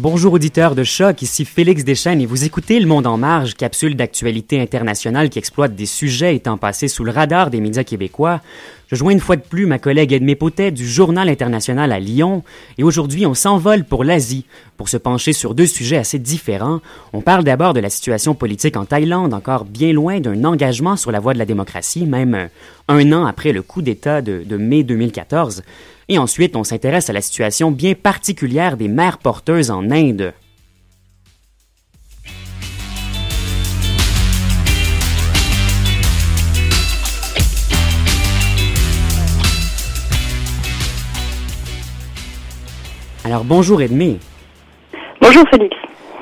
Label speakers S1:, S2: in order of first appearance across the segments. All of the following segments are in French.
S1: Bonjour auditeurs de Choc, ici Félix Deschênes et vous écoutez Le Monde en Marge, capsule d'actualité internationale qui exploite des sujets étant passés sous le radar des médias québécois. Je joins une fois de plus ma collègue Edmé Potet du Journal international à Lyon et aujourd'hui on s'envole pour l'Asie pour se pencher sur deux sujets assez différents. On parle d'abord de la situation politique en Thaïlande, encore bien loin d'un engagement sur la voie de la démocratie, même un an après le coup d'État de, de mai 2014. Et ensuite, on s'intéresse à la situation bien particulière des mères porteuses en Inde. Alors bonjour Edmé.
S2: Bonjour Félix.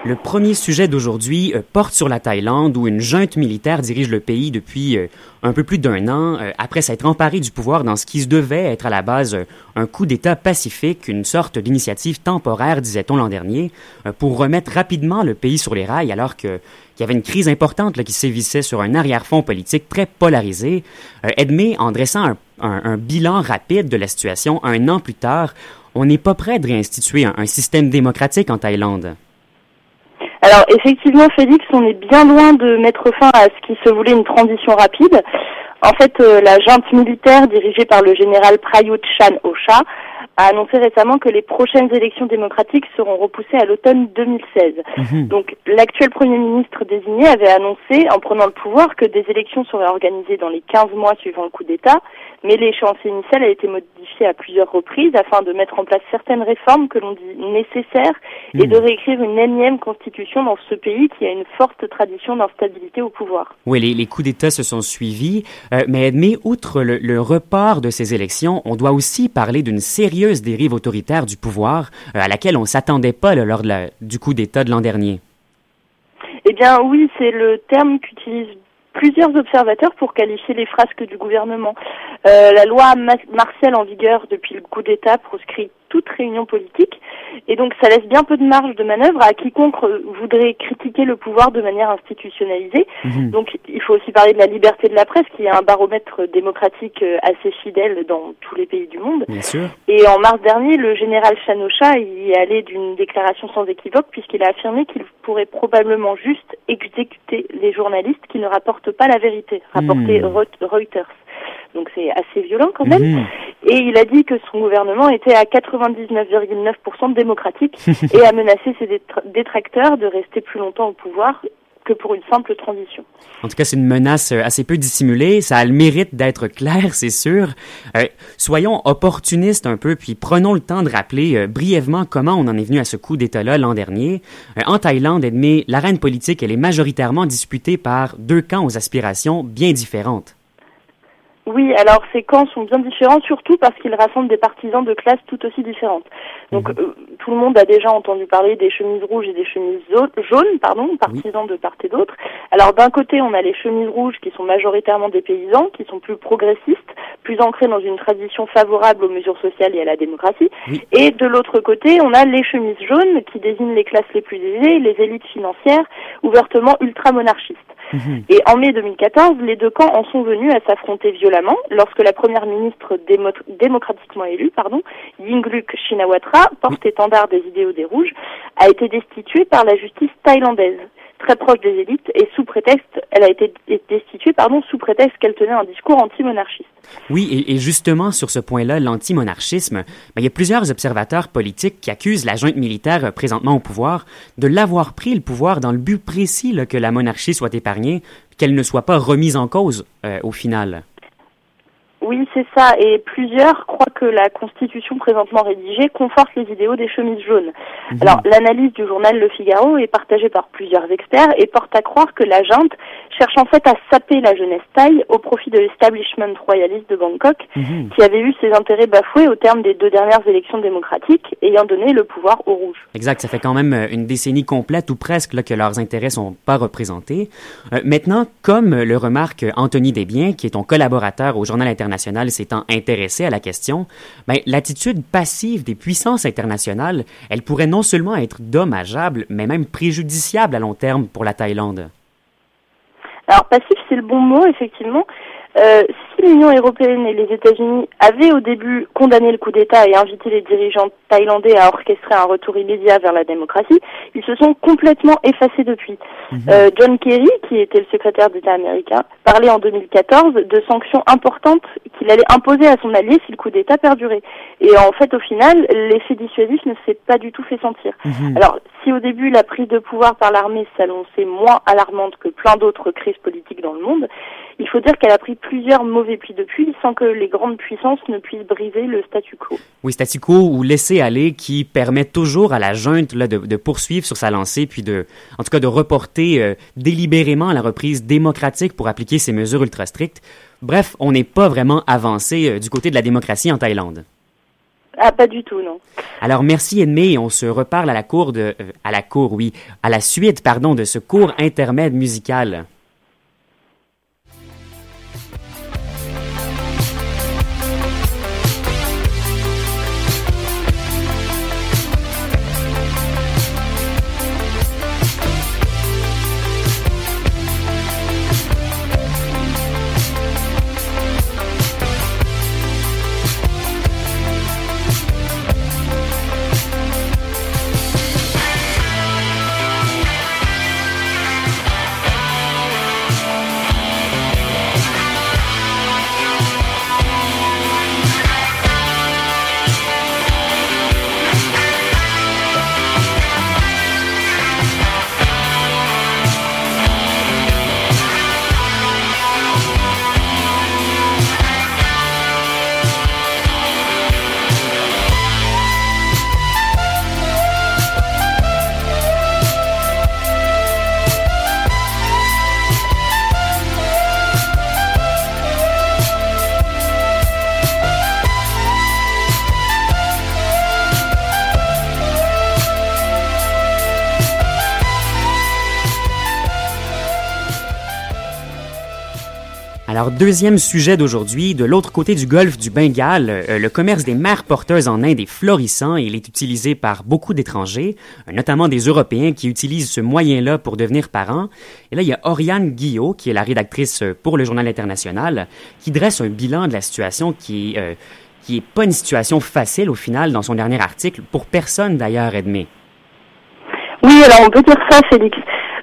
S1: Le premier sujet d'aujourd'hui euh, porte sur la Thaïlande où une junte militaire dirige le pays depuis euh, un peu plus d'un an euh, après s'être emparé du pouvoir dans ce qui devait être à la base un coup d'État pacifique, une sorte d'initiative temporaire, disait-on l'an dernier, pour remettre rapidement le pays sur les rails alors qu'il y avait une crise importante qui sévissait sur un arrière-fond politique très polarisé. Edmé, en dressant un, bilan rapide de la situation un an plus tard, on n'est pas prêt de réinstituer un système démocratique en Thaïlande.
S2: Alors effectivement, Félix, on est bien loin de mettre fin à ce qui se voulait une transition rapide. En fait, euh, la junte militaire dirigée par le général Prayut Chan Ocha a annoncé récemment que les prochaines élections démocratiques seront repoussées à l'automne 2016.
S1: Mhm.
S2: Donc l'actuel Premier ministre désigné avait annoncé, en prenant le pouvoir, que des élections seraient organisées dans les 15 mois suivant le coup d'État, mais l'échéancier initial a été modifié à plusieurs reprises afin de mettre en place certaines réformes que l'on dit nécessaires et de réécrire une énième constitution dans ce pays qui a une forte tradition d'instabilité au pouvoir.
S1: Oui, les, les coups d'État se sont suivis, euh, mais mais outre le, le report de ces élections, on doit aussi parler d'une sérieuse dérive autoritaire du pouvoir euh, à laquelle on s'attendait pas là, lors de la- du coup d'État de l'an dernier.
S2: Eh bien oui, c'est le terme qu'utilisent plusieurs observateurs pour qualifier les frasques du gouvernement. Euh, la loi ma- martiale en vigueur depuis le coup d'État proscrit toute réunion politique et donc ça laisse bien peu de marge de manœuvre à quiconque euh, voudrait critiquer le pouvoir de manière institutionnalisée.
S1: Mhm.
S2: Donc il faut aussi parler de la liberté de la presse qui est un baromètre démocratique euh, assez fidèle dans tous les pays du monde.
S1: Bien sûr.
S2: Et en mars dernier, le général Chanocha y est allé d'une déclaration sans équivoque puisqu'il a affirmé qu'il pourrait probablement juste exécuter les journalistes qui ne rapportent pas la vérité, rapportait
S1: Hmm.
S2: Reut- Reuters. Donc c'est assez violent quand même.
S1: Mhm.
S2: Et il a dit que son gouvernement était à 99,9% démocratique et a menacé ses détra- détracteurs de rester plus longtemps au pouvoir que pour une simple transition.
S1: En tout cas, c'est une menace euh, assez peu dissimulée. Ça a le mérite d'être clair, c'est sûr. Euh, soyons opportunistes un peu, puis prenons le temps de rappeler euh, brièvement comment on en est venu à ce coup d'État-là l'an dernier. Euh, en Thaïlande, Edmé, l'arène politique, elle est majoritairement disputée par deux camps aux aspirations bien différentes.
S2: Oui, alors ces camps sont bien différents, surtout parce qu'ils rassemblent des partisans de classes tout aussi différentes. Donc euh, tout le monde a déjà entendu parler des chemises rouges et des chemises jaunes, pardon, partisans de part et d'autre. Alors d'un côté, on a les chemises rouges qui sont majoritairement des paysans, qui sont plus progressistes, plus ancrés dans une tradition favorable aux mesures sociales et à la démocratie.
S1: Oui.
S2: Et de l'autre côté, on a les chemises jaunes qui désignent les classes les plus aisées, les élites financières, ouvertement ultramonarchistes.
S1: Mhm.
S2: Et en mai 2014, les deux camps en sont venus à s'affronter violemment lorsque la première ministre démo- démocratiquement élue, pardon, Yingluck Shinawatra, porte-étendard des idéaux des Rouges, a été destituée par la justice thaïlandaise, très proche des élites, et sous prétexte, elle a été destituée, pardon, sous prétexte qu'elle tenait un discours anti-monarchiste.
S1: Oui, et, justement sur ce point-là, l'antimonarchisme, ben, il y a plusieurs observateurs politiques qui accusent la junte militaire euh, présentement au pouvoir de l'avoir pris le pouvoir dans le but précis là, que la monarchie soit épargnée, qu'elle ne soit pas remise en cause euh, au final.
S2: Oui, c'est ça. Et plusieurs croient que la constitution présentement rédigée conforte les idéaux des chemises jaunes. Alors, l'analyse du journal Le Figaro est partagée par plusieurs experts et porte à croire que la junte cherche en fait à saper la jeunesse thaï au profit de l'establishment royaliste de Bangkok,
S1: Mhm.
S2: qui avait vu ses intérêts bafoués au terme des deux dernières élections démocratiques, ayant donné le pouvoir aux rouges.
S1: Exact, ça fait quand même euh, une décennie complète ou presque là, que leurs intérêts sont pas représentés. Euh, maintenant, comme le remarque Anthony Desbiens, qui est ton collaborateur au Journal international s'étant intéressé à la question, ben, l'attitude passive des puissances internationales, elle pourrait non seulement être dommageable, mais même préjudiciable à long terme pour la Thaïlande.
S2: Alors passif, c'est le bon mot, effectivement. Euh, si l'Union européenne et les États-Unis avaient au début condamné le coup d'État et invité les dirigeants thaïlandais à orchestrer un retour immédiat vers la démocratie, ils se sont complètement effacés depuis. Mhm. Euh, John Kerry, qui était le secrétaire d'État américain, parlait en 2014 de sanctions importantes qu'il allait imposer à son allié si le coup d'État perdurait. Et en fait, au final, l'effet dissuasif ne s'est pas du tout fait sentir. Mhm. Alors, si au début la prise de pouvoir par l'armée s'annonçait moins alarmante que plein d'autres crises politiques dans le monde, faut dire qu'elle a pris plusieurs mauvais plis depuis sans que les grandes puissances ne puissent briser le statu quo.
S1: Oui, statu quo ou laisser aller qui permet toujours à la junte là, de, poursuivre sur sa lancée, puis de, en tout cas de reporter euh, délibérément la reprise démocratique pour appliquer ces mesures ultra strictes. Bref, on n'est pas vraiment avancé euh, du côté de la démocratie en Thaïlande.
S2: Ah, pas du tout, non.
S1: Alors, merci Edmé, on se reparle à la cour de, euh, à la cour, oui, à la suite, pardon, de ce cours intermède musical. Alors, deuxième sujet d'aujourd'hui, de l'autre côté du golfe du Bengale, euh, le commerce des mères porteuses en Inde est florissant et il est utilisé par beaucoup d'étrangers, euh, notamment des Européens qui utilisent ce moyen-là pour devenir parents. Et là, il y a Oriane Guillot, qui est la rédactrice euh, pour le Journal international, qui dresse un bilan de la situation qui est, qui est pas une situation facile au final dans son dernier article, pour personne d'ailleurs, Edmé.
S2: Oui, alors on peut dire ça, Félix.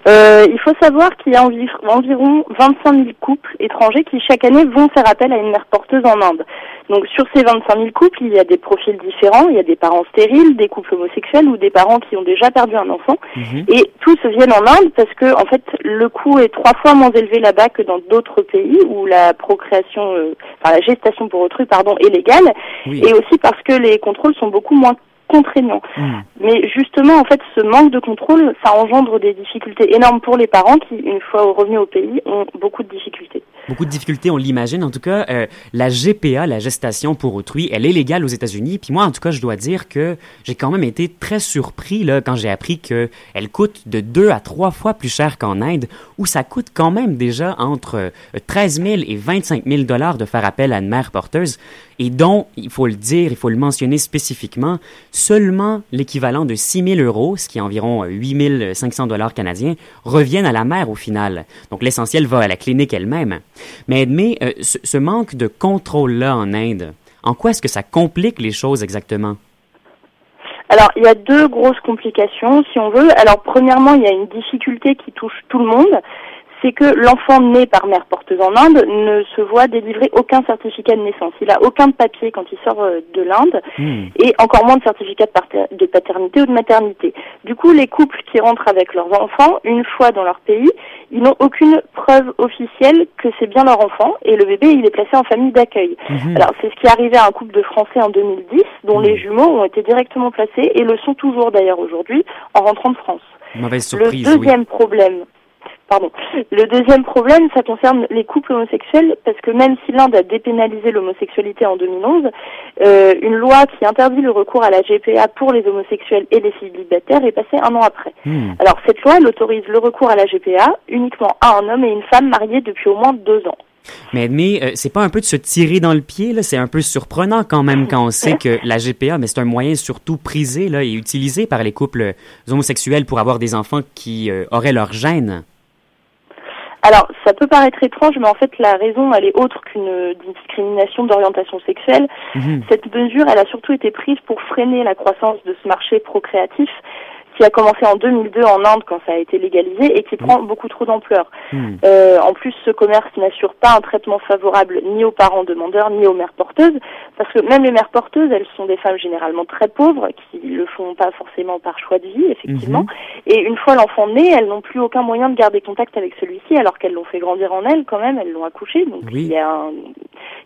S2: Euh, il faut savoir qu'il y a environ 25 000 couples étrangers qui chaque année vont faire appel à une mère porteuse en Inde. Donc sur ces 25 000 couples, il y a des profils différents. Il y a des parents stériles, des couples homosexuels ou des parents qui ont déjà perdu un enfant. Mhm. Et tous viennent en Inde parce que en fait le coût est trois fois moins élevé là-bas que dans d'autres pays où la procréation, euh, enfin la gestation pour autrui, pardon, est légale. Et aussi parce que les contrôles sont beaucoup moins contraignant. Hmm. Mais justement, en fait, ce manque de contrôle, ça engendre des difficultés énormes pour les parents qui, une fois revenus au pays, ont beaucoup de difficultés.
S1: Beaucoup de difficultés, on l'imagine. En tout cas, euh, la GPA, la gestation pour autrui, elle est légale aux États-Unis. Puis moi, en tout cas, je dois dire que j'ai quand même été très surpris là quand j'ai appris que elle coûte de deux à trois fois plus cher qu'en Inde, où ça coûte quand même déjà entre 13 euh, 000 et 25 000 dollars de faire appel à une mère porteuse, et dont, il faut le dire, il faut le mentionner spécifiquement, seulement l'équivalent de 6 000 euros, ce qui est environ 8 500 dollars canadiens, reviennent à la mère au final. Donc l'essentiel va à la clinique elle-même. Mais Edmé, euh, ce, manque de contrôle-là en Inde, en quoi est-ce que ça complique les choses exactement?
S2: Alors, il y a deux grosses complications, si on veut. Alors, premièrement, il y a une difficulté qui touche tout le monde, c'est que l'enfant né par mère porteuse en Inde ne se voit délivrer aucun certificat de naissance. Il a aucun papier quand il sort euh, de l'Inde hmm. et encore moins de certificat de paternité ou de maternité. Du coup, les couples qui rentrent avec leurs enfants, une fois dans leur pays, ils n'ont aucune preuve officielle que c'est bien leur enfant et le bébé, il est placé en famille d'accueil. Hmm. Alors, c'est ce qui est arrivé à un couple de Français en 2010 dont hmm. les jumeaux ont été directement placés et le sont toujours d'ailleurs aujourd'hui en rentrant de France.
S1: Mauvaise surprise,
S2: le deuxième problème, Pardon. Le deuxième problème, ça concerne les couples homosexuels, parce que même si l'Inde a dépénalisé l'homosexualité en 2011, euh, une loi qui interdit le recours à la GPA pour les homosexuels et les célibataires est passée un an après. Hmm. Alors cette loi, elle autorise le recours à la GPA uniquement à un homme et une femme mariés depuis au moins deux ans.
S1: Mais, mais euh, c'est pas un peu de se tirer dans le pied, là? C'est un peu surprenant quand même quand on sait que la GPA, mais c'est un moyen surtout prisé là, et utilisé par les couples homosexuels pour avoir des enfants qui euh, auraient leur gène.
S2: Alors, ça peut paraître étrange, mais en fait, la raison, elle est autre qu'une discrimination d'orientation sexuelle. Mhm. Cette mesure, elle a surtout été prise pour freiner la croissance de ce marché procréatif qui a commencé en 2002 en Inde quand ça a été légalisé et qui prend beaucoup trop d'ampleur. Hmm. Euh, en plus, ce commerce n'assure pas un traitement favorable ni aux parents demandeurs ni aux mères porteuses, parce que même les mères porteuses, elles sont des femmes généralement très pauvres qui le font pas forcément par choix de vie, effectivement. Mhm. Et une fois l'enfant né, elles n'ont plus aucun moyen de garder contact avec celui-ci, alors qu'elles l'ont fait grandir en elles quand même, elles l'ont accouché. Donc il y a un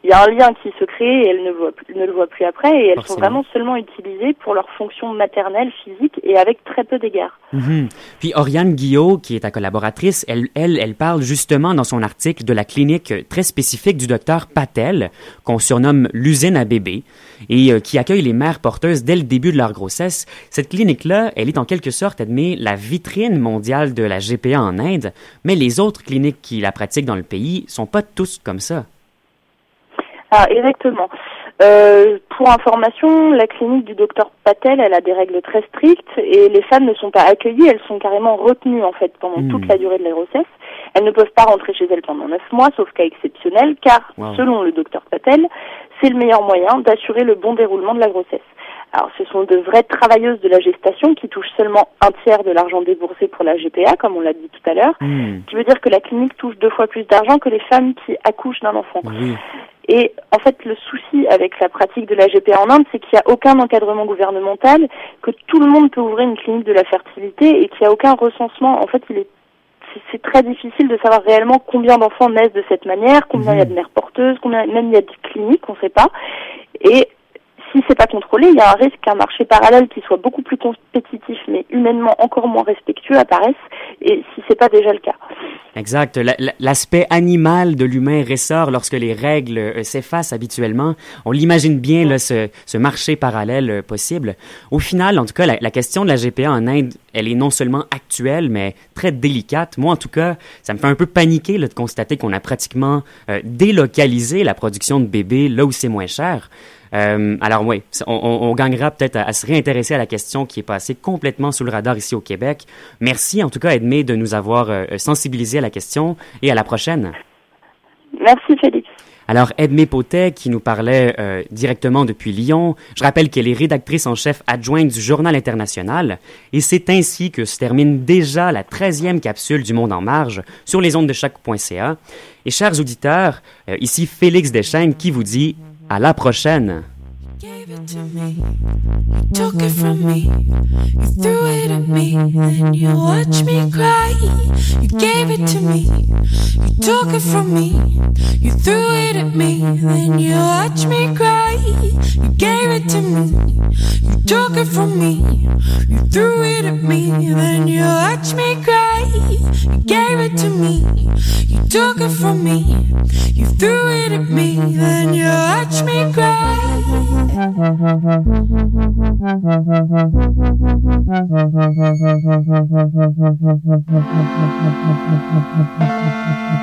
S2: il y a un lien qui se crée et elles ne, voient, ne le voient plus après et elles sont vraiment seulement utilisées pour leur fonction maternelle, physique et avec très peu d'égards.
S1: Mhm. Puis Oriane Guillot, qui est ta collaboratrice, elle, elle, elle parle justement dans son article de la clinique très spécifique du docteur Patel, qu'on surnomme l'usine à bébés, et euh, qui accueille les mères porteuses dès le début de leur grossesse. Cette clinique-là, elle est en quelque sorte, admet, la vitrine mondiale de la GPA en Inde, mais les autres cliniques qui la pratiquent dans le pays sont pas tous comme ça.
S2: Ah, exactement. Euh, pour information, la clinique du docteur Patel, elle a des règles très strictes et les femmes ne sont pas accueillies, elles sont carrément retenues en fait pendant toute hmm. la durée de la grossesse. Elles ne peuvent pas rentrer chez elles pendant neuf mois, sauf cas exceptionnel, car selon le docteur Patel, c'est le meilleur moyen d'assurer le bon déroulement de la grossesse. Alors, ce sont de vraies travailleuses de la gestation qui touchent seulement un tiers de l'argent déboursé pour la GPA, comme on l'a dit tout à l'heure, hmm. qui veut dire que la clinique touche deux fois plus d'argent que les femmes qui accouchent d'un enfant. Et en fait, le souci avec la pratique de la GPA en Inde, c'est qu'il n'y a aucun encadrement gouvernemental, que tout le monde peut ouvrir une clinique de la fertilité et qu'il n'y a aucun recensement. En fait, il est c'est très difficile de savoir réellement combien d'enfants naissent de cette manière, combien il y a de mères porteuses, combien même il y a de cliniques, on ne sait pas. Et si c'est pas contrôlé, il y a un risque qu'un marché parallèle qui soit beaucoup plus compétitif mais humainement encore moins respectueux apparaisse et si c'est pas déjà le cas.
S1: Exact. L'aspect animal de l'humain ressort lorsque les règles euh, s'effacent habituellement. On l'imagine bien, là, ce, ce, marché parallèle euh, possible. Au final, en tout cas, la, question de la GPA en Inde, elle est non seulement actuelle, mais très délicate. Moi, en tout cas, ça me fait un peu paniquer là, de constater qu'on a pratiquement euh, délocalisé la production de bébés là où c'est moins cher. Euh, alors oui, on, on, gagnera peut-être à, se réintéresser à la question qui est passée complètement sous le radar ici au Québec. Merci en tout cas, Edmé, de nous avoir euh, sensibilisé à la question et à la prochaine.
S2: Merci, Félix.
S1: Alors, Edmé Potet, qui nous parlait euh, directement depuis Lyon, je rappelle qu'elle est rédactrice en chef adjointe du Journal international, et c'est ainsi que se termine déjà la 13e capsule du Monde en marge sur les ondes de chaque.ca. Et chers auditeurs, ici Félix Deschênes qui vous dit À la prochaine. To me. You took it from me. You threw it at me. Then you watch me cry. You gave it to me. You took it from me. You threw it at me. Then you watch me cry. You gave it to me. You took it from me. You threw it at me. Then you watch me cry. You gave it to me. You took it from me. You threw it at me. Then you watch me cry. Thank you.